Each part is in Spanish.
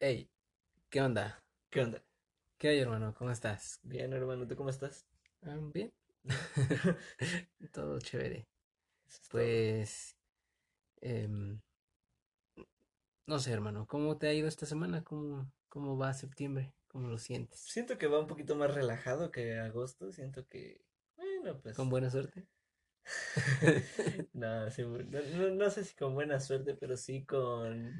Hey, ¿qué onda? ¿Qué onda? ¿Qué hay, hermano? ¿Cómo estás? Bien, hermano. ¿Tú cómo estás? Ah, Bien. Todo chévere. Todo. Pues, em, no sé, hermano, ¿cómo te ha ido esta semana? ¿Cómo, cómo va septiembre? ¿Cómo lo sientes? Siento que va un poquito más relajado que agosto. Siento que. Bueno, pues. ¿Con buena suerte? No, sí, no, no- no sé si con buena suerte, pero sí con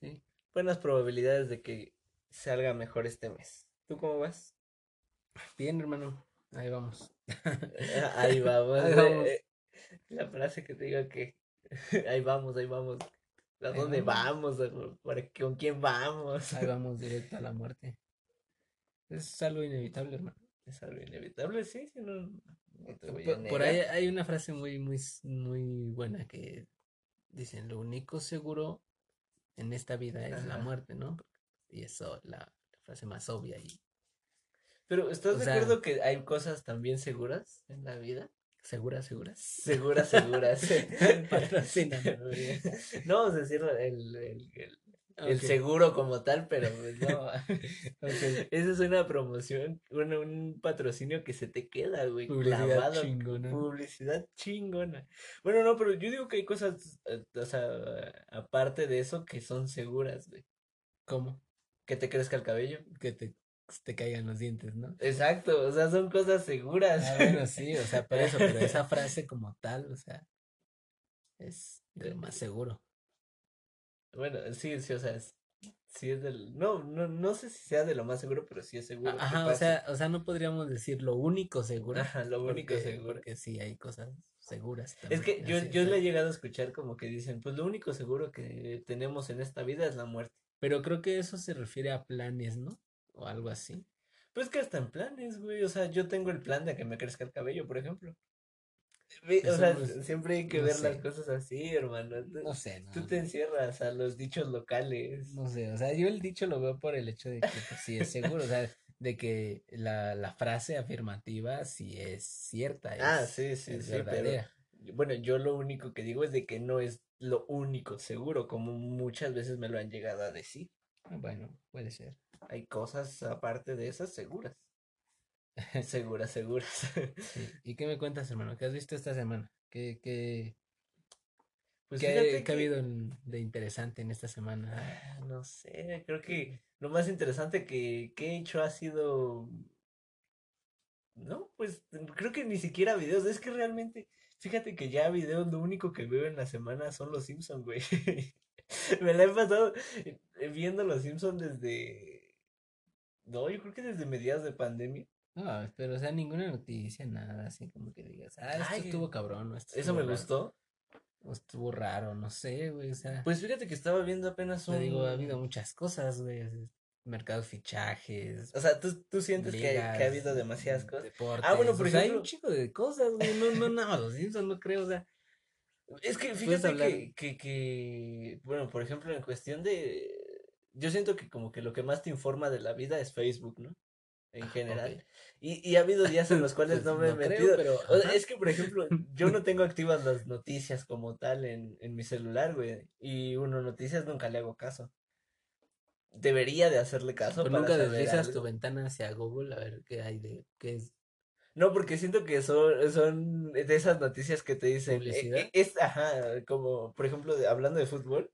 Sí. buenas probabilidades de que salga mejor este mes. ¿Tú cómo vas? Bien, hermano. Ahí vamos. Ahí vamos. Ahí vamos. eh, La frase que te diga que ahí vamos, ahí vamos. ¿A dónde vamos. vamos? ¿Para ¿Con quién vamos? Ahí vamos directo a la muerte. Es algo inevitable, hermano. Es algo inevitable, sí, sí, no, no te voy a Por, por ahí hay una frase muy, muy, muy buena que dicen, lo único seguro en esta vida es la muerte, ¿no? Y eso, la, la frase más obvia y Pero ¿estás o de sea- acuerdo que hay cosas también seguras en la vida? segura, segura. Seguras, seguras. Patrocínanos. No a decir el, el, el- el seguro como tal, pero pues no. ok. Esa es una promoción, un, un patrocinio que se te queda, güey, Publicidad clavado. chingona. Publicidad chingona. Bueno, no, pero yo digo que hay cosas, eh, o sea, aparte de eso, que son seguras, güey. ¿Cómo? Que te crezca el cabello. Que te, te caigan los dientes, ¿no? Exacto, o sea, son cosas seguras. Ah, bueno, sí, o sea, por eso, pero esa frase como tal, o sea, es de lo más seguro. Bueno, sí, sí, o sea, es, sí es del, no, no, no sé si sea de lo más seguro, pero sí es seguro. que Ajá, o sea, o sea, no podríamos decir lo único seguro. Ajá, lo único porque, seguro. Porque sí hay cosas seguras Es que yo, yo le he llegado a escuchar como que dicen, pues lo único seguro que tenemos en esta vida es la muerte. Pero creo que eso se refiere a planes, ¿no? O algo así. Pues que hasta en planes, güey. O sea, yo tengo el plan de que me crezca el cabello, por ejemplo. O sea, siempre hay que no ver las cosas así, hermano. No sé, no. tú te encierras a los dichos locales. No sé, o sea, yo el dicho lo veo por el hecho de que pues, sí es seguro, o sea, de que la, la frase afirmativa sí es cierta, Ah, sí, sí, es sí, pero bueno, yo lo único que digo es de que no es lo único seguro, como muchas veces me lo han llegado a decir. Ah, Bueno, puede ser. Hay cosas aparte de esas seguras. Seguras, seguras. Sí. ¿Y qué me cuentas, hermano? ¿Qué has visto esta semana? ¿Qué, qué, Pues qué, fíjate qué ha que- habido de interesante en esta semana? Ah, No sé, creo que lo más interesante que, que he hecho ha sido... No, pues creo que ni siquiera videos, es que realmente, fíjate que ya videos lo único que veo en la semana son los Simpsons, güey. Me la he pasado eh, viendo los Simpsons desde... No, yo creo que desde mediados de pandemia. No, pero o sea, ninguna noticia, nada, así como que digas, ah, esto Ay, estuvo cabrón, o esto Eso estuvo me raro, gustó. o estuvo raro, no sé, güey, o sea, Pues fíjate que estaba viendo apenas te digo, ha un... habido muchas cosas, güey, así, mercados fichajes, O sea, ¿tú, tú sientes que, que ha haber demasiadas cosas? deportes, Ah, bueno, por o sea, hay un ejemplo- chico de cosas, güey, no, no, nada más los Simpsons, no creo, o sea, Es que fíjate hablar- que, que, que, bueno, por ejemplo, en cuestión de, yo siento que como que lo que más te informa de la vida es Facebook, ¿no? En Ah, general. Y, y ha habido días en los cuales Pues, no me he creo, metido. pero, O sea, ajá. es que, por ejemplo, yo no tengo activas las noticias como tal en, en mi celular, güey. Y uno, noticias nunca le hago caso. Debería de hacerle caso Pero para nunca deslizas tu ventana hacia Google a ver qué hay de, qué es, No, porque siento que son, son de esas noticias que te dicen, eh, eh, es, ajá, como por ejemplo hablando de fútbol,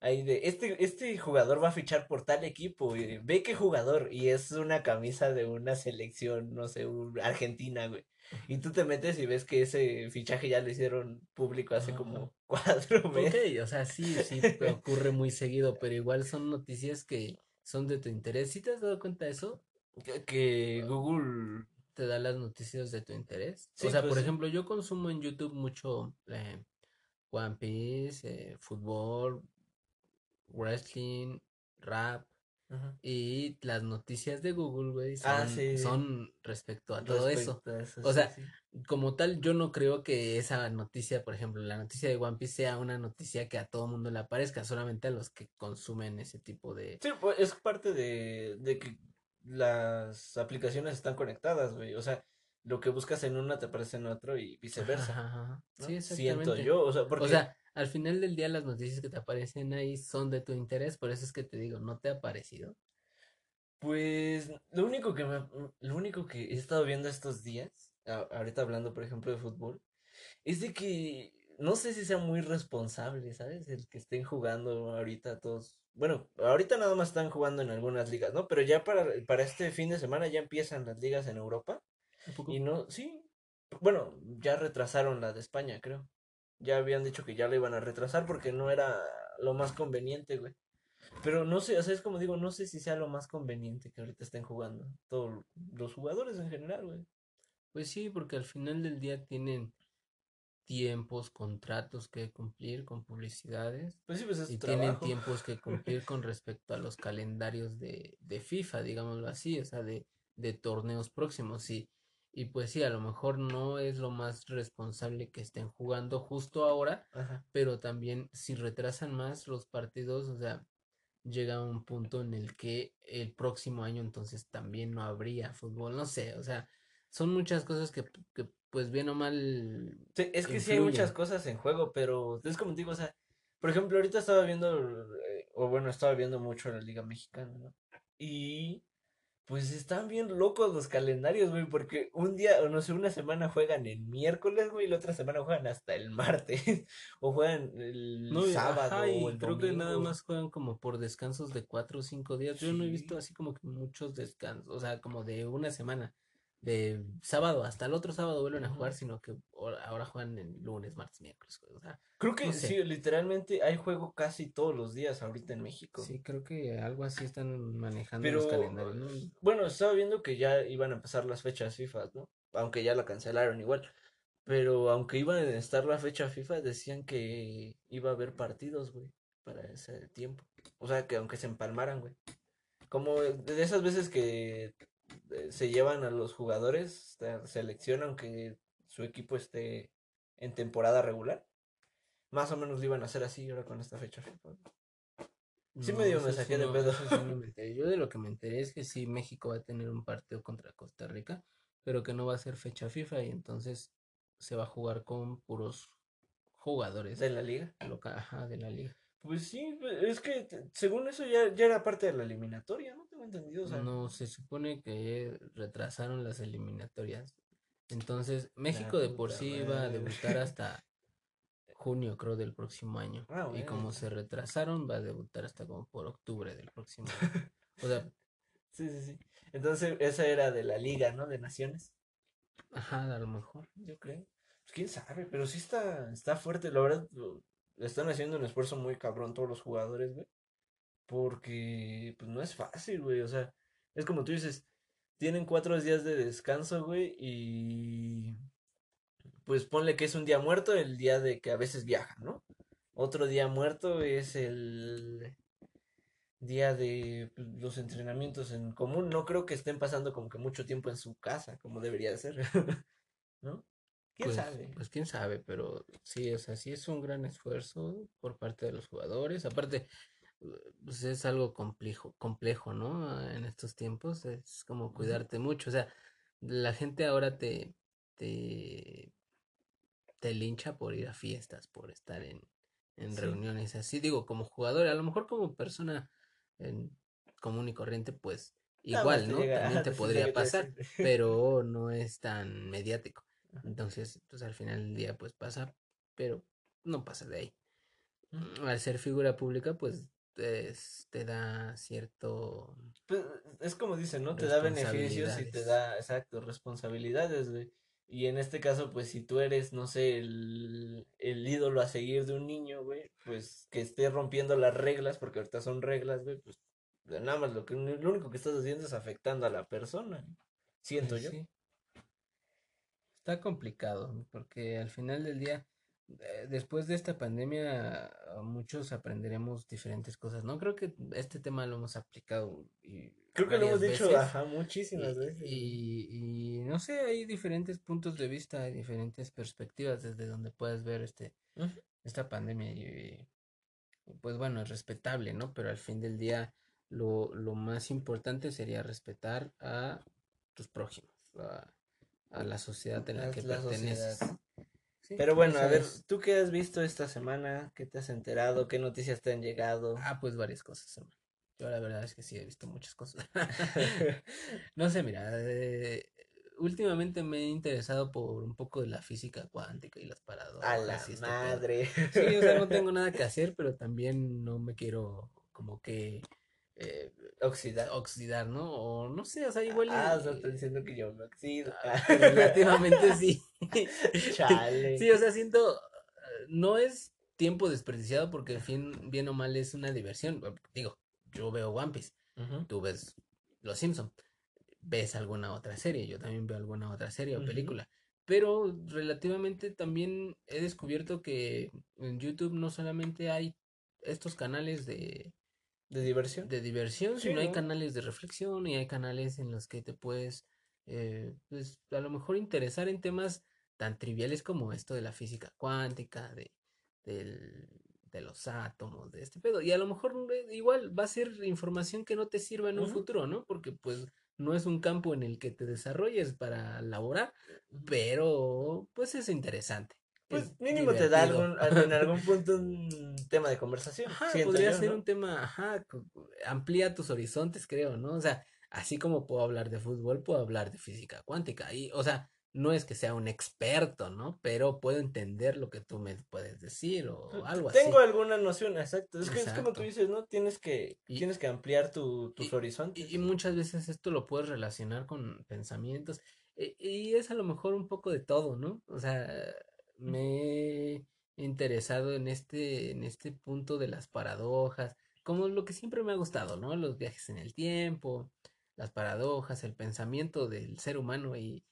ahí de este, este jugador va a fichar por tal equipo, y ve qué jugador, y es una camisa de una selección, no sé, un- Argentina, güey. Y tú te metes y ves que ese fichaje ya lo hicieron público hace como cuatro meses. Ok, o sea, sí, sí ocurre muy seguido, pero igual son noticias que son de tu interés. ¿Sí te has dado cuenta de eso? Que, que Google, Te da las noticias de tu interés. Sí, o sea, pues por sí. ejemplo, yo consumo en YouTube mucho eh, One Piece, eh, fútbol, wrestling, rap Ajá. y las noticias de Google, güey, Ah, son, sí. son respecto a todo eso. Respecto a eso, O sí, sea, sí. como tal, yo no creo que esa noticia, por ejemplo, la noticia de One Piece sea una noticia que a todo mundo le aparezca, solamente a los que consumen ese tipo de... Sí, pues es parte de, de que las aplicaciones están conectadas, güey. O sea, lo que buscas en una te aparece en otro y viceversa, ajá, ajá. ¿no? Sí, Siento yo, o sea, O porque sea, al final del día las noticias que te aparecen ahí son de tu interés, por eso es que te digo, ¿no te ha parecido? Pues lo único que me, lo único que he estado viendo estos días, a- ahorita hablando por ejemplo de fútbol, es de que no sé si sea muy responsable, ¿sabes? El que estén jugando ahorita todos. Bueno, ahorita nada más están jugando en algunas ligas, ¿no? Pero ya para, para este fin de semana ya empiezan las ligas en Europa. ¿A poco? Y no, sí. Bueno, ya retrasaron la de España, creo. Ya habían dicho que ya la iban a retrasar porque no era lo más conveniente, güey. Pero no sé, o sea, es como digo, no sé si sea lo más conveniente que ahorita estén jugando. Todos los jugadores en general, güey. Pues sí, porque al final del día tienen tiempos, contratos que cumplir con publicidades Pues sí, pues es y tienen tiempos que cumplir con respecto a los calendarios de, de FIFA, digámoslo así, o sea, de, de torneos próximos. Y, y pues sí, a lo mejor no es lo más responsable que estén jugando justo ahora, Ajá. pero también si retrasan más los partidos, o sea, llega un punto en el que el próximo año entonces también no habría fútbol, no sé, o sea, son muchas cosas que, que pues bien o mal Sí, es que sí hay muchas cosas en juego, pero es como te digo, o sea, por ejemplo, ahorita estaba viendo, eh, o bueno, estaba viendo mucho la Liga Mexicana, ¿no? Y pues están bien locos los calendarios, güey, porque un día, o no sé, una semana juegan el miércoles, güey, y la otra semana juegan hasta el martes, o juegan el No, sábado ajá, o y el creo que nada más juegan como por descansos de cuatro o cinco días. Yo no he visto Sí. así como que muchos descansos, o sea, como de una semana, de sábado hasta el otro sábado vuelven a jugar, sino que ahora juegan el lunes, martes, miércoles, o sea, Creo que no sé. sí, literalmente hay juego casi todos los días ahorita en México. Sí, creo que algo así están manejando los Pero, calendarios, ¿no? bueno, estaba viendo que ya iban a empezar las fechas FIFA, ¿no? Aunque ya la cancelaron igual. Pero aunque iban a estar la fecha FIFA, decían que iba a haber partidos, güey, para ese tiempo. O sea, que aunque se empalmaran, güey. Como de esas veces que se llevan a los jugadores, a selección, aunque su equipo esté en temporada regular. Más o menos lo iban a hacer así ahora con esta fecha FIFA. Sí No, me eso sí saqué de pedo. no me. Yo de lo que me enteré es que sí, México va a tener un partido contra Costa Rica, pero que no va a ser fecha FIFA y entonces se va a jugar con puros jugadores De la liga. loca, ajá, de la liga. Pues sí, es que según eso ya, ya era parte de la eliminatoria, ¿no? Tengo entendido, o sea. No, se supone que retrasaron las eliminatorias. Entonces, México de por sí iba a madre. debutar hasta junio, creo, del próximo año. Ah, Y como se retrasaron, va a debutar hasta como por octubre del próximo año. O sea, Sí, sí, sí. Entonces, esa era de la Liga, ¿no? De Naciones, ajá, a lo mejor. yo creo. Pues quién sabe, pero sí está, está fuerte. La verdad, están haciendo un esfuerzo muy cabrón todos los jugadores, güey. Porque, pues no es fácil, güey. O sea, es como tú dices, tienen cuatro días de descanso, güey, y pues ponle que es un día muerto, el día de que a veces viajan, ¿no? Otro día muerto es el día de pues, los entrenamientos en común. No creo que estén pasando como que mucho tiempo en su casa, como debería de ser, ¿no? ¿Quién Pues, sabe? pues quién sabe, pero sí, o sea, sí es un gran esfuerzo por parte de los jugadores. Aparte, pues es algo complejo, complejo, ¿no? En estos tiempos es como cuidarte mucho. O sea, la gente ahora te, te, te lincha por ir a fiestas, por estar en, en Sí. reuniones así. Digo, como jugador, a lo mejor como persona en común y corriente, pues igual, ¿no? llega, También te podría pasar, pero no es tan mediático. Entonces, pues al final del día, pues pasa, pero no pasa de ahí. Ujú. Al ser figura pública, pues es- te da cierto... Pues, es como dicen, ¿no? Te da beneficios y te da, exacto, responsabilidades, güey. Y en este caso, pues si tú eres, no sé, el, el ídolo a seguir de un niño, güey, pues que esté rompiendo las reglas, porque ahorita son reglas, güey, pues nada más lo que lo único que estás haciendo es afectando a la persona, siento Pues yo. sí, está complicado, porque al final del día, eh, después de esta pandemia muchos aprenderemos diferentes cosas, ¿no? Creo que este tema lo hemos aplicado y Creo que lo hemos dicho, veces. ajá, muchísimas Y, veces. y, y no sé, hay diferentes puntos de vista, hay diferentes perspectivas desde donde puedes ver este, esta pandemia y, y, pues bueno, es respetable, ¿no? Pero al fin del día lo, lo más importante sería respetar a tus prójimos, a, a la sociedad en la que la perteneces. Sí, Pero bueno, a ver. ¿tú qué has visto esta semana? ¿Qué te has enterado? ¿Qué noticias te han llegado? Ah, pues varias cosas, hermano. Yo la verdad es que sí he visto muchas cosas. No sé, mira, eh, últimamente me he interesado por un poco de la física cuántica y las A la paradojas este madre. Sí, o sea, no tengo nada que hacer, pero también no me quiero como que eh, Oxidar. oxidar, ¿no? O no sé, o sea, igual Ah, o sea, estás diciendo que yo me oxido. ah, relativamente sí. Chale. Sí, o sea, siento, no es tiempo desperdiciado porque al fin, bien o mal es una diversión. Digo, yo veo One Piece. Tú ves Los Simpson, ves alguna otra serie, yo también veo alguna otra serie o película, pero relativamente también he descubierto que en YouTube no solamente hay estos canales de, ¿De diversión? de diversión, Sí, sino hay ¿no? canales de reflexión y hay canales en los que te puedes, eh, pues a lo mejor interesar en temas tan triviales como esto de la física cuántica, de, del- de los átomos, de este pedo. Y a lo mejor eh, igual va a ser información que no te sirva en un futuro, ¿no? Porque pues no es un campo en el que te desarrolles para laborar, pero pues es interesante. Pues es mínimo te da algún, al- en algún punto un tema de conversación. Ajá, podría yo, ser ¿no? un tema, ajá, amplía tus horizontes, creo, ¿no? O sea, así como puedo hablar de fútbol, puedo hablar de física cuántica. Y, o sea, no es que sea un experto, ¿no? Pero puedo entender lo que tú me puedes decir o algo así. Tengo alguna noción, exacto. Es que es como tú dices, ¿no? Tienes que, Y- tienes que ampliar tu, tus horizontes. Y, y muchas veces esto lo puedes relacionar con pensamientos. e- Y, es a lo mejor un poco de todo, ¿no? O sea, me he interesado en este, en este punto de las paradojas, como lo que siempre me ha gustado, ¿no? Los viajes en el tiempo, las paradojas, el pensamiento del ser humano y,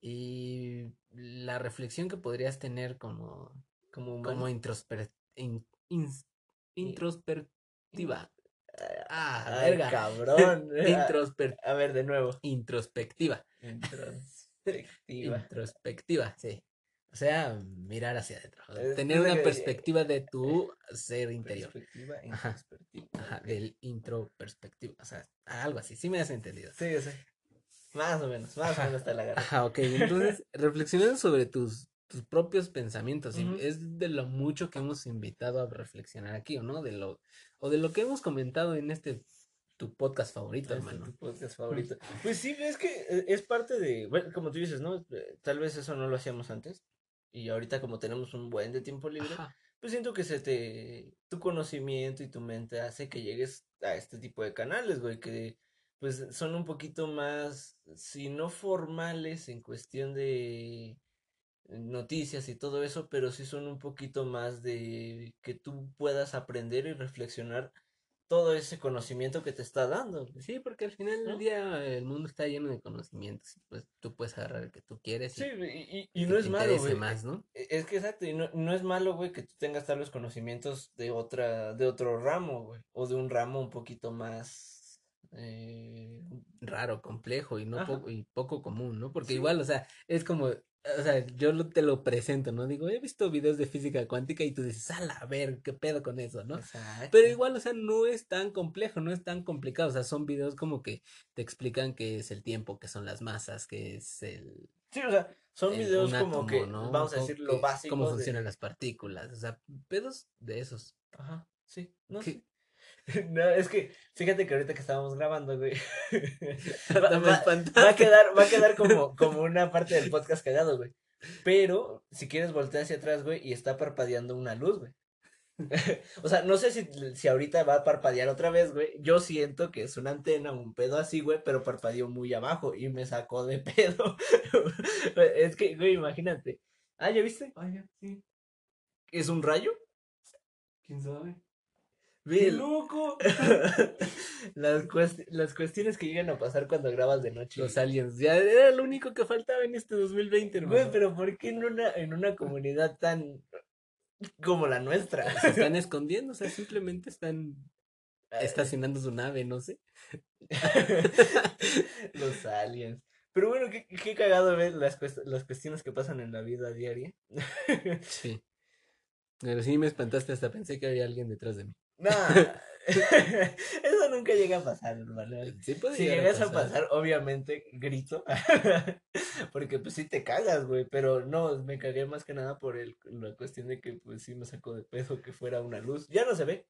y la reflexión que podrías tener como, como humano. como introsper- in- ins- introspectiva. Ah, Ay, verga. cabrón. Introsper- A ver, de nuevo. introspectiva. Introspectiva. Introspectiva, sí. O sea, mirar hacia adentro. Es Tener una que- perspectiva de tu ser interior. Perspectiva, Ajá. introspectiva. Ajá, del introperspectiva. O sea, algo así. Sí me has entendido. Sí, sé. Más o menos, más o menos está la garra. Ajá, ok. Entonces, reflexionando sobre tus, tus propios pensamientos. Es de lo mucho que hemos invitado a reflexionar aquí, ¿o no? De lo, o de lo que hemos comentado en este tu podcast favorito, Este es hermano. tu podcast favorito. Pues sí, es que eh, es parte de, bueno, como tú dices, ¿no? Eh, Tal vez eso no lo hacíamos antes. Y ahorita como tenemos un buen de tiempo libre, Ajá. pues siento que se te, tu conocimiento y tu mente hace que llegues a este tipo de canales, güey, que pues son un poquito más, si no formales en cuestión de noticias y todo eso, pero sí son un poquito más de que tú puedas aprender y reflexionar todo ese conocimiento que te está dando. güey. Sí, porque al final ¿No? del día el mundo está lleno de conocimientos. y, Pues tú puedes agarrar el que tú quieres Sí, y, y- y que no es malo, güey. más, ¿no? E- Es que exacto, y no, no es malo, güey, que tú tengas tal vez conocimientos de otra, de otro ramo, güey, o de un ramo un poquito más, eh, Raro, complejo y no poco, y poco común, ¿no? Porque Sí. igual, o sea, es como, o sea, yo lo- te lo presento, ¿no? Digo, he visto videos de física cuántica y tú dices, a ver, ¿qué pedo con eso, no? exacto. Pero igual, o sea, no es tan complejo, no es tan complicado, o sea, son videos como que te explican qué es el tiempo, qué son las masas, qué es el, Sí, o sea, son el- videos como átomo, que, ¿no? vamos a decir, lo básico Cómo de- funcionan las partículas, o sea, pedos de esos. Ajá, sí, no sé. No, es que, fíjate que ahorita que estábamos grabando, güey, va, Me va- va a quedar, va a quedar como, como una parte del podcast cagado, güey. Pero, si quieres voltear hacia atrás, güey, y está parpadeando una luz, güey. O sea, no sé si, si ahorita va a parpadear otra vez, güey. Yo siento que es una antena, un pedo así, güey, pero parpadeó muy abajo y me sacó de pedo. Es que, güey, imagínate. Ah, ¿ya viste? Vaya, sí, ¿Es un rayo? quién sabe. Ve ¡Qué el- loco! las, cuest- las cuestiones que llegan a pasar cuando grabas de noche. Los aliens, ya era lo único que faltaba en este 2020, hermano. Güey, pero ¿por qué en una, en una comunidad tan Como la nuestra. Se están escondiendo, o sea, simplemente están estacionando su nave, no sé. Los aliens. Pero bueno, qué, qué cagado ver las, cuest- las cuestiones que pasan en la vida diaria. Sí. Pero sí me espantaste, hasta pensé que había alguien detrás de mí. No, eso nunca llega a pasar, hermano. Sí puede Si llegas a pasar, obviamente grito. Porque pues sí te cagas, güey. Pero no, me cagué más que nada por el, la cuestión de que pues sí me sacó de peso que fuera una luz. Ya no se ve.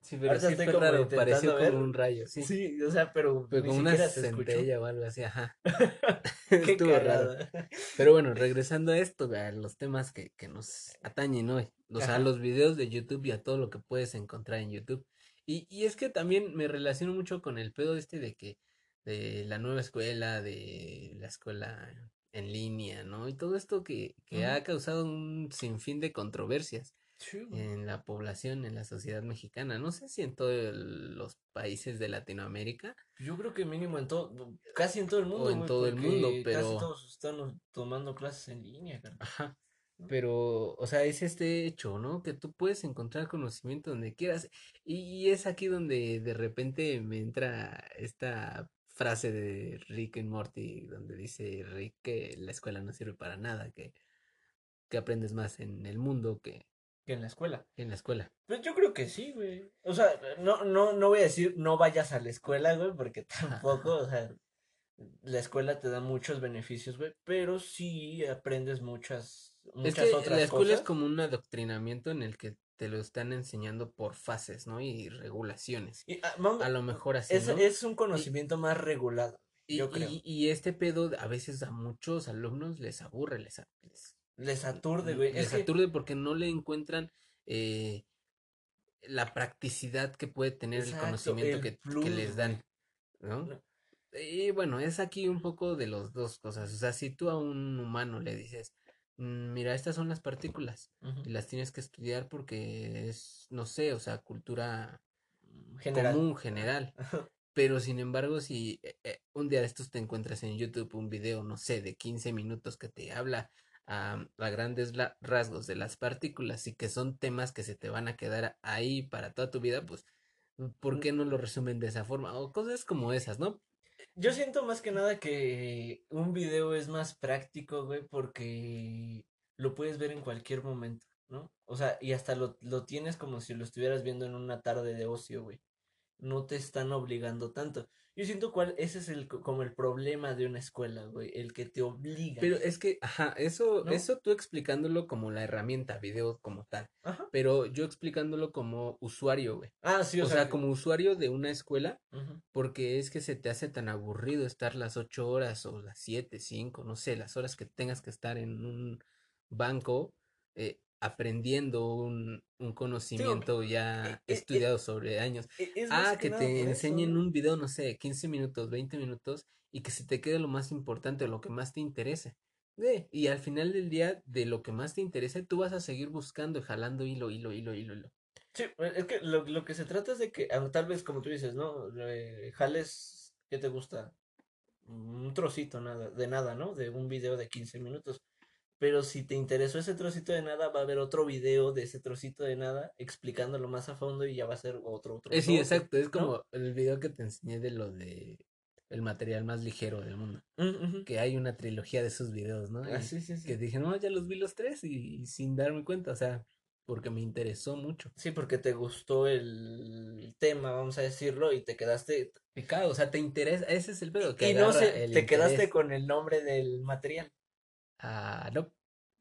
Sí, pero sí estoy fue como raro, pareció ver. como un rayo, sí. Sí, o sea, pero, Pero ni como una centella o algo así, ajá. Estuvo raro. cagada. Pero bueno, regresando a esto, a los temas que, que nos atañen hoy. O sea, Ajá. los videos de YouTube y a todo lo que puedes encontrar en YouTube. Y, y es que también me relaciono mucho con el pedo este de que, de la nueva escuela, de la escuela en línea, ¿no? Y todo esto que, que ha causado un sinfín de controversias Sí, en la población, en la sociedad mexicana. No sé si en todos los países de Latinoamérica. Yo creo que mínimo en todo, casi en todo el mundo, en todo el mundo, porque Casi pero- todos están tomando clases en línea, cara. Ajá. Pero, o sea, es este hecho, ¿no? Que tú puedes encontrar conocimiento donde quieras. Y, y es aquí donde de repente me entra esta frase de Rick and Morty, donde dice Rick que la escuela no sirve para nada, que, que aprendes más en el mundo que Que en la escuela. que en la escuela. Pues yo creo que sí, güey. O sea, no, no, no voy a decir no vayas a la escuela, güey, porque tampoco, o sea, la escuela te da muchos beneficios, güey, pero sí aprendes muchas, Es muchas que otras la escuela es como un adoctrinamiento en el que te lo están enseñando por fases, ¿no? Y regulaciones. Y, ah, A lo mejor así, es, ¿no? es un conocimiento más regulado, Y, yo creo. y- este pedo a veces a muchos alumnos les aburre, les, les, Les aturde, güey. les Es que, aturde porque no le encuentran eh, la practicidad que puede tener el conocimiento el que, les dan, ¿no? No. Y bueno, es aquí un poco de las dos cosas. O sea, si tú a un humano le dices, "Mm, mira, estas son las partículas y las tienes que estudiar porque es, no sé, o sea, cultura general. común, general. Pero sin embargo, si eh, eh, un día de estos te encuentras en YouTube un video, no sé, de 15 minutos que te habla a grandes rasgos de las partículas y que son temas que se te van a quedar ahí para toda tu vida, pues, ¿por qué no lo resumen de esa forma? O cosas como esas, ¿no? Yo siento más que nada que un video es más práctico, güey, porque lo puedes ver en cualquier momento, ¿no? O sea, y hasta lo, lo tienes como si lo estuvieras viendo en una tarde de ocio, güey. No te están obligando tanto. Yo siento cuál, ese es el, co- como el problema de una escuela, güey, el que te obliga. Pero es que, ajá, eso, ¿No? eso tú explicándolo como la herramienta, video como tal, Ajá. pero yo explicándolo como usuario, güey. Ah, sí, o, O sea, como usuario de una escuela, porque es que se te hace tan aburrido estar las ocho horas o las siete, cinco, no sé, las horas que tengas que estar en un banco eh, aprendiendo un, un conocimiento ya e- e- estudiado sobre años. E- Es Ah, que te enseñen un video, no sé, 15 minutos, 20 minutos y que se te quede lo más importante lo que más te interese. Eh, y al final del día, de lo que más te interese, tú vas a seguir buscando y jalando hilo, hilo, hilo, hilo, hilo. Sí, es que lo, lo que se trata es de que, tal vez como tú dices, ¿no? Eh, jales, ¿qué te gusta? Un trocito nada, de nada, ¿no? De un video de 15 minutos. Pero si te interesó ese trocito de nada, va a haber otro video de ese trocito de nada explicándolo más a fondo y ya va a ser otro, otro, Eh, sí, otro, exacto, es ¿no? como el video que te enseñé de lo de el material más ligero del mundo. Mm. Que hay una trilogía de esos videos, ¿no? Ah, sí, sí, sí. Que dije, no, ya los vi los tres y, y sin darme cuenta, o sea, porque me interesó mucho. Sí, porque te gustó el tema, vamos a decirlo, y te quedaste. Picado, o sea, te interesa, ese es el pedo, que Y no sé, te quedaste con el nombre del material. Ah, no,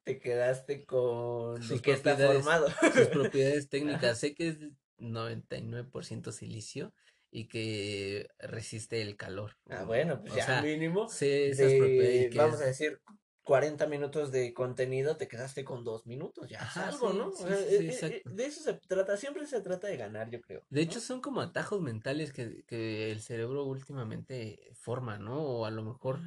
Te quedaste con Sus qué está propiedades. formado. sus propiedades técnicas. Sé que es 99% silicio y que resiste el calor. Ah, bueno, pues O ya sea, mínimo. sé esas propiedades que vamos es- a decir, 40 minutos de contenido, te quedaste con dos minutos, ya es Ajá, algo, sí, ¿no? sí, O sea, sí, eh, eh, exacto. de eso se trata, siempre se trata de ganar, yo creo. De ¿no? hecho, son como atajos mentales que, que el cerebro últimamente forma, ¿no? O a lo mejor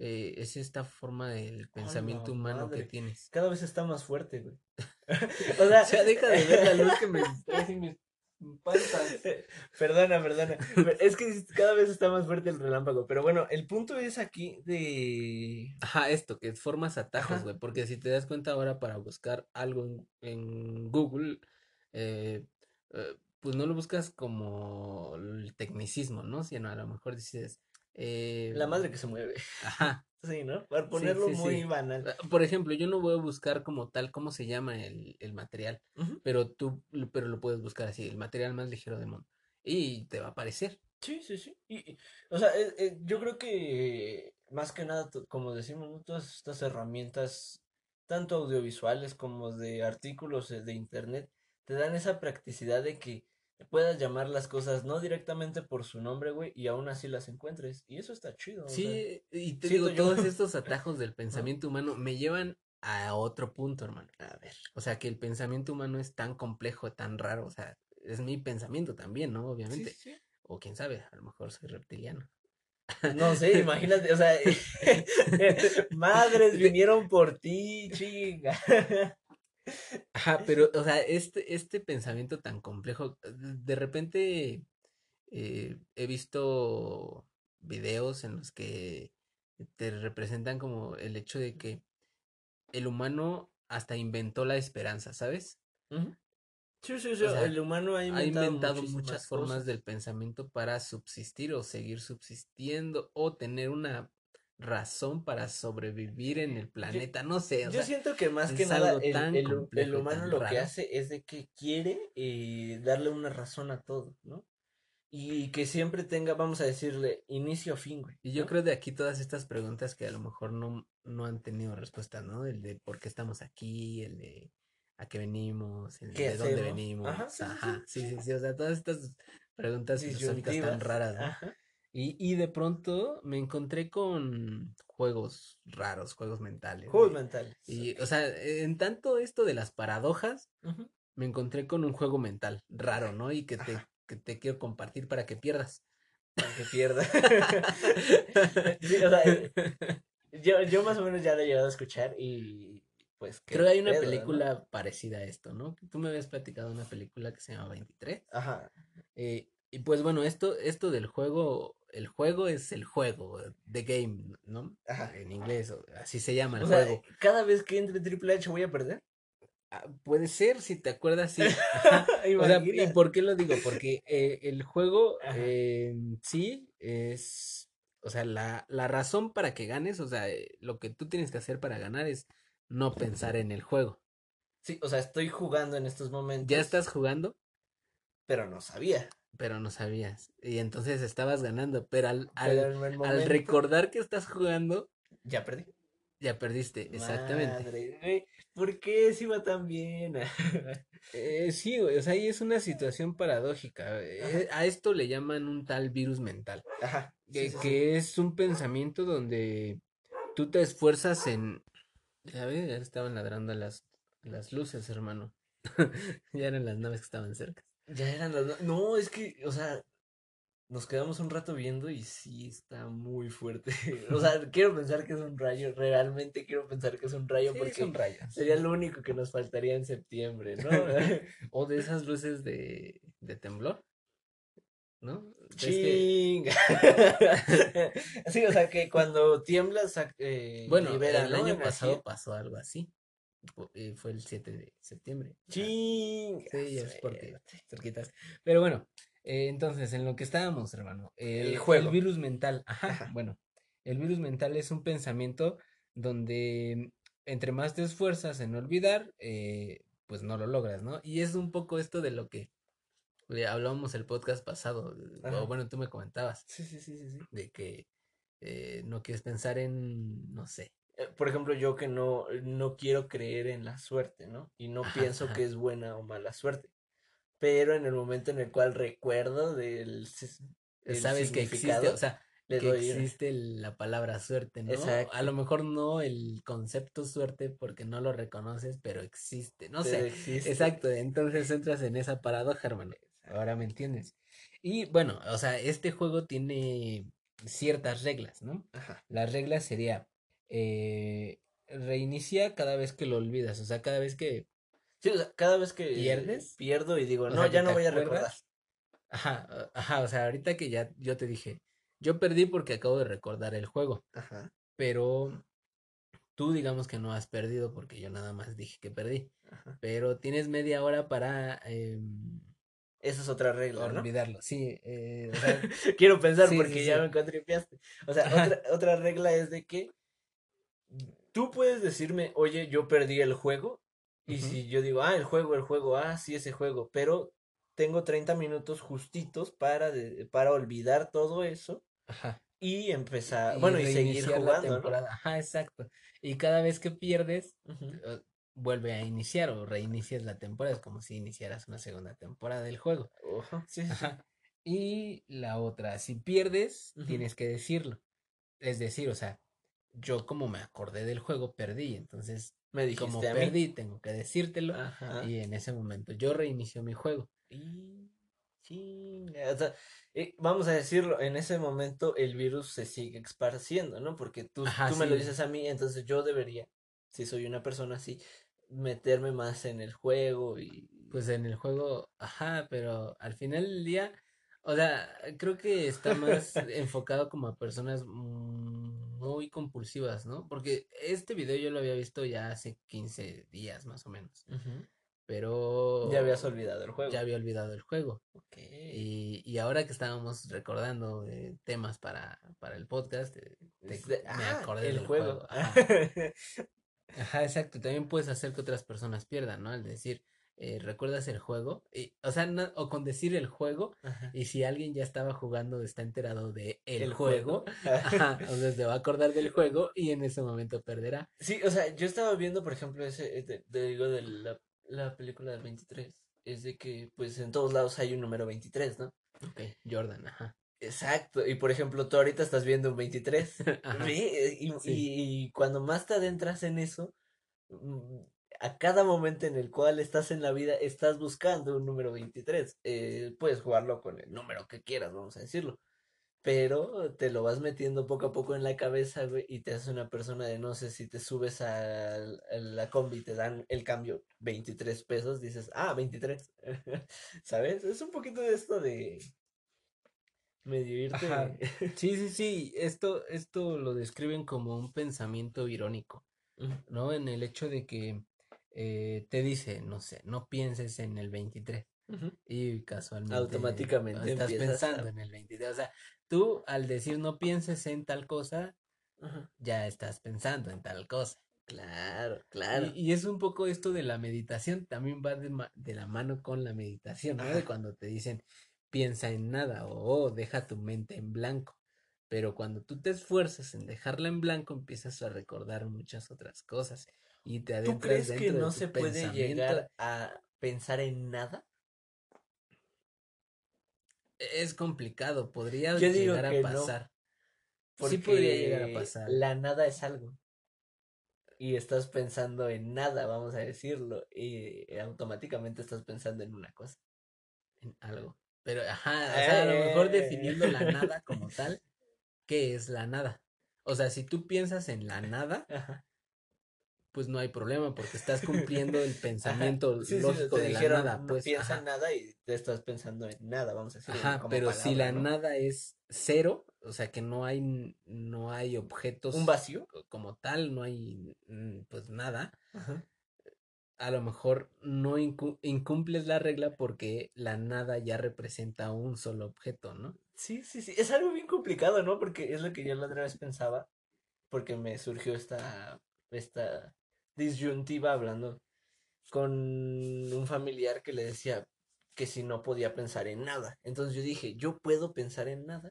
eh, es esta forma del pensamiento humano que tienes. cada vez está más fuerte, güey. o sea, O sea, deja de ver la luz que me. Perdona, perdona. Es que cada vez está más fuerte el relámpago. Pero bueno, el punto es aquí de. Ajá, esto, que formas atajos, güey. Porque si te das cuenta ahora para buscar algo en, en Google, eh, eh, pues no lo buscas como el tecnicismo, ¿no? Sino a lo mejor dices, eh, La madre que se mueve. ajá, Sí, ¿no? Para ponerlo sí, muy sí. banal. Ah, Por ejemplo, yo no voy a buscar como tal cómo se llama el, el material, pero tú, lo- pero lo puedes buscar así, el material más ligero del mundo. Y te va a aparecer. Sí, sí, sí. Y, y, o sea, eh, eh, yo creo que más que nada, como decimos. Todas estas herramientas, tanto audiovisuales como de artículos eh, de internet, te dan esa practicidad de que puedas llamar las cosas no directamente por su nombre, güey, y aún así las encuentres. Y eso está chido, o sea, Sí, y te digo, yo. todos estos atajos del pensamiento humano me llevan a otro punto, hermano. A ver. O sea, que el pensamiento humano es tan complejo, tan raro, o sea, es mi pensamiento también, ¿no? Sí, Obviamente. sí, O quién sabe, a lo mejor soy reptiliano. No sé, imagínate, o sea, madres vinieron por ti, chinga. Ajá, pero, o sea, este, este pensamiento tan complejo, de de repente eh, he visto videos en los que te representan como el hecho de que el humano hasta inventó la esperanza, ¿sabes? Sí, sí, sí, O sea, el humano ha Ha inventado, muchas formas cosas. del pensamiento para subsistir o seguir subsistiendo o tener una razón para sobrevivir en el Yo, planeta. No sé, o yo sea, siento que más que nada el, el humano lo que hace es de que quiere eh, darle una razón a todo, ¿no? Y que siempre tenga, vamos a decirle, inicio fin, güey, Y yo ¿no? creo de aquí todas estas preguntas que a lo mejor no, no han tenido respuesta, ¿no? El de por qué estamos aquí, el de a qué venimos, el ¿Qué de dónde venimos, Ajá, sí, sí, sí. sí, sí, sí, o sea, todas estas preguntas filosóficas tan raras, ¿no? Ajá. Y, y de pronto me encontré con juegos raros, juegos mentales. Juegos mentales. y, o sea, en tanto esto de las paradojas, me encontré con un juego mental raro, ¿no? Y que te, que te quiero compartir para que pierdas. Para que pierda. Sí, o sea, eh, yo, yo más o menos ya lo he llegado a escuchar y pues Creo que hay una pedo, ¿no? película parecida a esto, ¿no? Tú me habías platicado una película que se llama 23. Ajá. eh, y pues bueno, esto, esto del juego, el juego es el juego, the game, ¿no? Ajá. En inglés, así se llama el O sea, juego. cada vez que entre Triple H voy a perder. Ah, puede ser, si te acuerdas, sí. O sea, ¿y por qué lo digo? Porque eh, el juego eh, en sí es, o sea, la, la razón para que ganes, o sea, eh, lo que tú tienes que hacer para ganar es no pensar en el juego. Sí, o sea, estoy jugando en estos momentos. Ya estás jugando, Pero no sabía. Pero no sabías. Y entonces estabas ganando, pero al, al, Pero al recordar que estás jugando, ya perdí. ya perdiste, exactamente. Madre, güey, ¿por qué se iba tan bien? Eh, sí, güey, o sea, ahí es una situación paradójica. eh, a esto le llaman un tal virus mental. Ajá. sí, que, sí, sí. que es un pensamiento donde tú te esfuerzas en... Ya ves, ya estaban ladrando las, las luces, hermano. Ya eran las naves que estaban cerca. Ya eran las. No, es que, o sea, nos quedamos un rato viendo y sí está muy fuerte. O sea, quiero pensar que es un rayo, realmente quiero pensar que es un rayo Sí, porque sería lo único que nos faltaría en septiembre, ¿no? O de esas luces de, de temblor, ¿no? Es que, Chinga. Sí, o sea, que cuando tiembla, sac- eh, bueno, libera, el ¿no? año pasado pasó algo así. Y fue el 7 de septiembre. Chinga. Sí, ya es porque cerquitas. Pero bueno, eh, entonces, en lo que estábamos, hermano, el, El juego. virus mental. Ajá, Ajá. bueno, el virus mental es un pensamiento donde entre más te esfuerzas en olvidar, eh, pues no lo logras, ¿no? Y es un poco esto de lo que eh, hablábamos el podcast pasado, eh, Ajá. o bueno, tú me comentabas, Sí, sí, sí, sí, sí. de que eh, no quieres pensar en, no sé. Eh, Por ejemplo, yo que no, no quiero creer en la suerte, ¿no? Y no Ajá, pienso ajá. que es buena o mala suerte. Pero en el momento en el cual recuerdo del sis- el Sabes que existe, o sea, le que doy- existe la palabra suerte, ¿no? A Exacto. lo mejor no el concepto suerte porque no lo reconoces, pero existe, no pero sé. existe. Exacto, entonces entras en esa paradoja, hermano. Ahora me entiendes. Y bueno, o sea, este juego tiene ciertas reglas, ¿no? Ajá. Las reglas sería eh, reinicia cada vez que lo olvidas, o sea, cada vez que Sí, o sea, cada vez que ¿Pierdes? pierdo y digo, O no, sea, ya no voy a recordar. Ajá, ajá, o sea, ahorita que ya yo te dije, yo perdí porque acabo de recordar el juego, Ajá, pero tú digamos que no has perdido porque yo nada más dije que perdí, ajá. pero tienes media hora para em, Esa es otra regla, ¿no? olvidarlo. Sí, eh, o sea, Quiero pensar Sí, porque sí, ya sí. me contrapiaste. O sea, otra, otra regla es de que tú puedes decirme, oye, yo perdí el juego. Y si yo digo, ah, el juego, el juego, ah, sí, ese juego, pero tengo 30 minutos justitos para, de- para olvidar todo eso ajá. y empezar, y bueno, y seguir la jugando, ¿no? temporada. Ajá, exacto. Y cada vez que pierdes, eh, vuelve a iniciar o reinicias la temporada, es como si iniciaras una segunda temporada del juego. Ojo, sí, sí. Y la otra, si pierdes, tienes que decirlo. Es decir, o sea, yo como me acordé del juego, perdí. Entonces, Me dijiste como a mí. perdí, tengo que decírtelo. Ajá. Y en ese momento yo reinicio mi juego. Y chinga, o sea, eh, vamos a decirlo, en ese momento el virus se sigue esparciendo, ¿no? Porque tú, Ajá, tú me lo dices a mí, entonces yo debería, si soy una persona así, meterme más en el juego y... Pues en el juego, ajá, pero al final del día, o sea, creo que está más enfocado como a personas mm, muy compulsivas, ¿no? Porque este video yo lo había visto ya hace 15 días más o menos, pero Ya habías olvidado el juego. ya había olvidado el juego. Ok. Y, y ahora que estábamos recordando eh, temas para, para el podcast, eh, te- Es de- me ah, acordé el del juego. juego. Ajá. Ajá, exacto. También puedes hacer que otras personas pierdan, ¿no? Al decir, eh, ¿recuerdas el juego? Y, o sea, no- o con decir el juego, Ajá. y si alguien ya estaba jugando, está enterado de el, El juego, ajá, entonces se va a acordar del juego y en ese momento perderá. Sí, o sea, yo estaba viendo, por ejemplo, ese, eh, te, te digo, de la, la película del 23, es de que, pues, en todos lados hay un número 23, ¿no? Ok, Jordan, ajá. Exacto, y por ejemplo, tú ahorita estás viendo un 23. Ajá. Sí, eh, y, Sí. y- y cuando más te adentras en eso, mm, a cada momento en el cual estás en la vida, estás buscando un número 23. Eh, puedes jugarlo con el número que quieras, vamos a decirlo. Pero te lo vas metiendo poco a poco en la cabeza, güey, y te haces una persona de, no sé, si te subes a, la combi y te dan el cambio 23 pesos, dices, ah, 23. ¿Sabes? Es un poquito de esto de medio irte. Ajá. Sí, sí, sí. Esto, esto lo describen como un pensamiento irónico. ¿no? En el hecho de que eh, te dice, no sé, no pienses en el 23 Ujú. y casualmente Automáticamente estás a- pensando en el 23. O sea, tú al decir no pienses en tal cosa, ya estás pensando en tal cosa. Claro, claro. Y, y es un poco esto de la meditación, también va de, ma- de la mano con la meditación, ¿no? De cuando te dicen piensa en nada o "Oh, deja tu mente en blanco. Pero cuando tú te esfuerzas en dejarla en blanco, empiezas a recordar muchas otras cosas y te ¿Tú crees que de no se puede llegar a pensar en nada? Es complicado, podría Yo llegar a no, pasar. Sí podría llegar a pasar. la nada es algo. Y estás pensando en nada, vamos a decirlo. Y automáticamente estás pensando en una cosa. en algo. Pero, ajá, o sea, a lo mejor Eh. definiendo la nada como tal, ¿qué es la nada? O sea, si tú piensas en la nada, Ajá. Pues no hay problema porque estás cumpliendo el pensamiento Sí, lógico de la nada, no pues, piensa ajá. en nada y te estás pensando en nada, vamos a decirlo Ajá, como pero si la ¿no? nada es cero, o sea que no hay, no hay objetos Un vacío. co- como tal, no hay mm, pues nada, Ajá. a lo mejor no incu- incumples la regla porque la nada ya representa un solo objeto, ¿no? Sí, sí, sí. Es algo bien complicado, ¿no? Porque es lo que yo la otra vez pensaba. Porque me surgió esta, esta disyuntiva hablando con un familiar que le decía que si no podía pensar en nada. Entonces yo dije, yo puedo pensar en nada.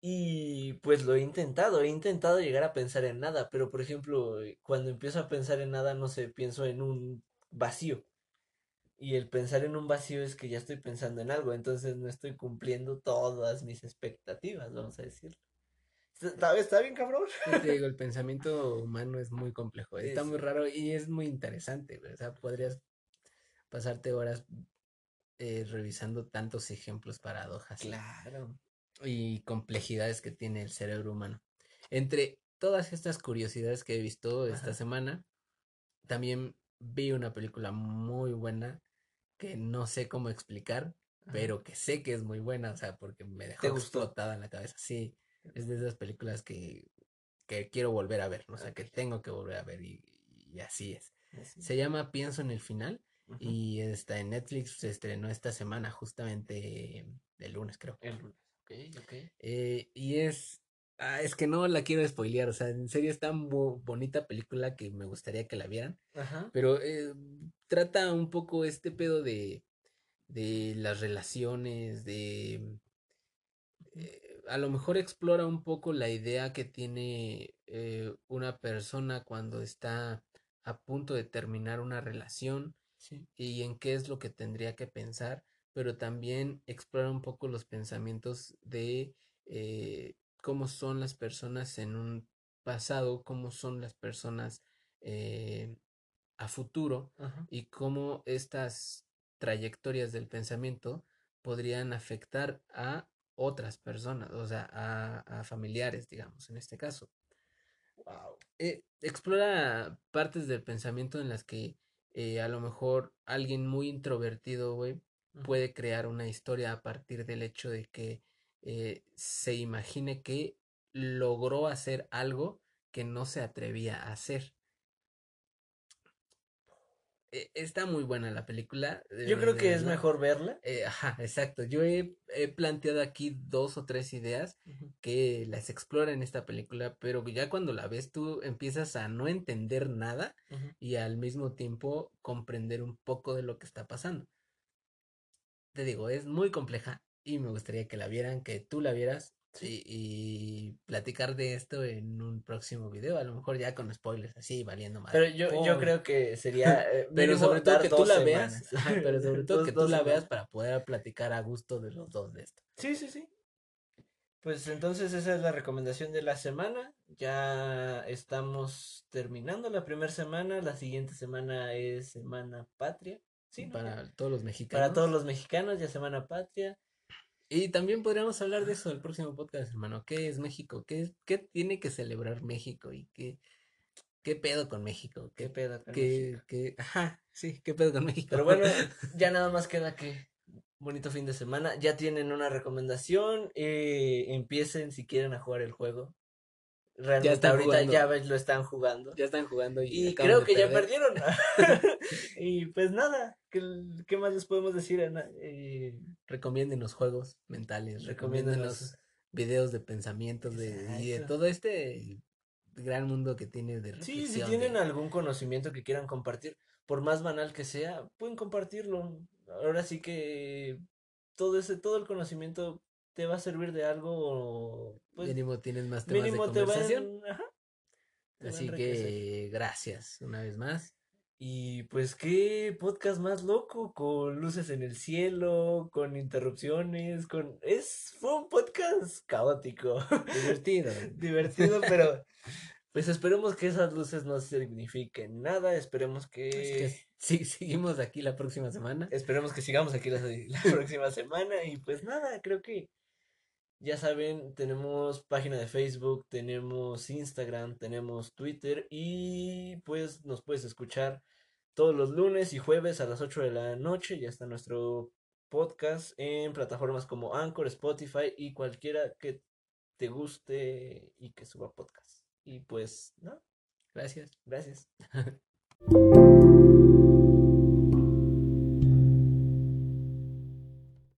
Y pues lo he intentado, he intentado llegar a pensar en nada, pero por ejemplo, cuando empiezo a pensar en nada, no sé, pienso en un vacío. Y el pensar en un vacío es que ya estoy pensando en algo, entonces no estoy cumpliendo todas mis expectativas, vamos a decirlo. Está, está bien, cabrón. Te digo, el pensamiento humano es muy complejo, está Es- muy raro y es muy interesante, O sea, podrías pasarte horas eh, revisando tantos ejemplos, paradojas y- Claro. y complejidades que tiene el cerebro humano. Entre todas estas curiosidades que he visto esta semana, también vi una película muy buena que no sé cómo explicar, pero que sé que es muy buena, o sea, porque me dejó explotada en la cabeza. Sí, es de esas películas que, que quiero volver a ver, o sea, que tengo que volver a ver y, así es. Se llama Pienso en el final y está en Netflix, se estrenó esta semana, justamente el lunes, creo. El lunes, ok, ok. Eh, y es, ah, es que no la quiero spoilear, o sea, en serio es tan bonita película que me gustaría que la vieran, Ajá. pero eh, trata un poco este pedo de, de las relaciones, de... Eh, a lo mejor explora un poco la idea que tiene una persona cuando está a punto de terminar una relación y en qué es lo que tendría que pensar, pero también explora un poco los pensamientos de eh, cómo son las personas en un pasado, cómo son las personas eh, a futuro y cómo estas trayectorias del pensamiento podrían afectar a otras personas, o sea, a, a familiares, digamos, en este caso. Wow. Eh, explora partes del pensamiento en las que eh, a lo mejor alguien muy introvertido, güey, puede crear una historia a partir del hecho de que eh, se imagine que logró hacer algo que no se atrevía a hacer. E, está muy buena la película. Yo creo que es mejor verla. Eh, ajá, exacto. Yo he, planteado aquí dos o tres ideas que las explora en esta película, pero ya cuando la ves tú empiezas a no entender nada y al mismo tiempo comprender un poco de lo que está pasando. Te digo, es muy compleja y me gustaría que la vieran, que tú la vieras y platicar de esto en un próximo video, a lo mejor ya con spoilers así, valiendo más. Pero yo, yo creo que sería... Eh, pero sobre todo que tú la veas, pero sobre todo que tú la veas para poder platicar a gusto de los dos de esto. Sí, sí, sí. Pues entonces esa es la recomendación de la semana. Ya estamos terminando la primera semana, la siguiente semana es Semana Patria. Sí, para todos los mexicanos. Para todos los mexicanos, ya Semana Patria. Y también podríamos hablar de eso el próximo podcast, hermano. ¿Qué es México? ¿Qué, qué tiene que celebrar México? ¿Y qué, qué pedo con México? ¿Qué, pedo con México? Qué, ajá, sí, qué pedo con México. Pero bueno, ya nada más queda que bonito fin de semana. Ya tienen una recomendación. Eh, empiecen si quieren a jugar el juego. Realmente ahorita ya ves, lo están jugando. Ya están jugando y, creo que ya perdieron. y pues nada, ¿qué, ¿qué, más les podemos decir? Eh, recomienden los juegos mentales, recomienden los videos de pensamientos de, y de todo este gran mundo que tiene de reflexión. Sí, si tienen algún conocimiento que quieran compartir, por más banal que sea, pueden compartirlo. Ahora sí que todo ese, todo el conocimiento te va a servir de algo. Pues, mínimo tienes más temas de conversación. Así que gracias una vez más. Y pues qué podcast más loco, con luces en el cielo, con interrupciones, con... Es, fue un podcast caótico. Divertido. Divertido, pero pues esperemos que esas luces no signifiquen nada, esperemos que... sí, seguimos aquí la próxima semana. Esperemos que sigamos aquí la próxima semana y pues nada, creo que ya saben, tenemos página de Facebook, tenemos Instagram, tenemos Twitter y pues nos puedes escuchar todos los lunes y jueves a las 8 de la noche. Ya está nuestro podcast en plataformas como Anchor, Spotify y cualquiera que te guste y que suba podcast. Y pues, ¿no? Gracias. Gracias.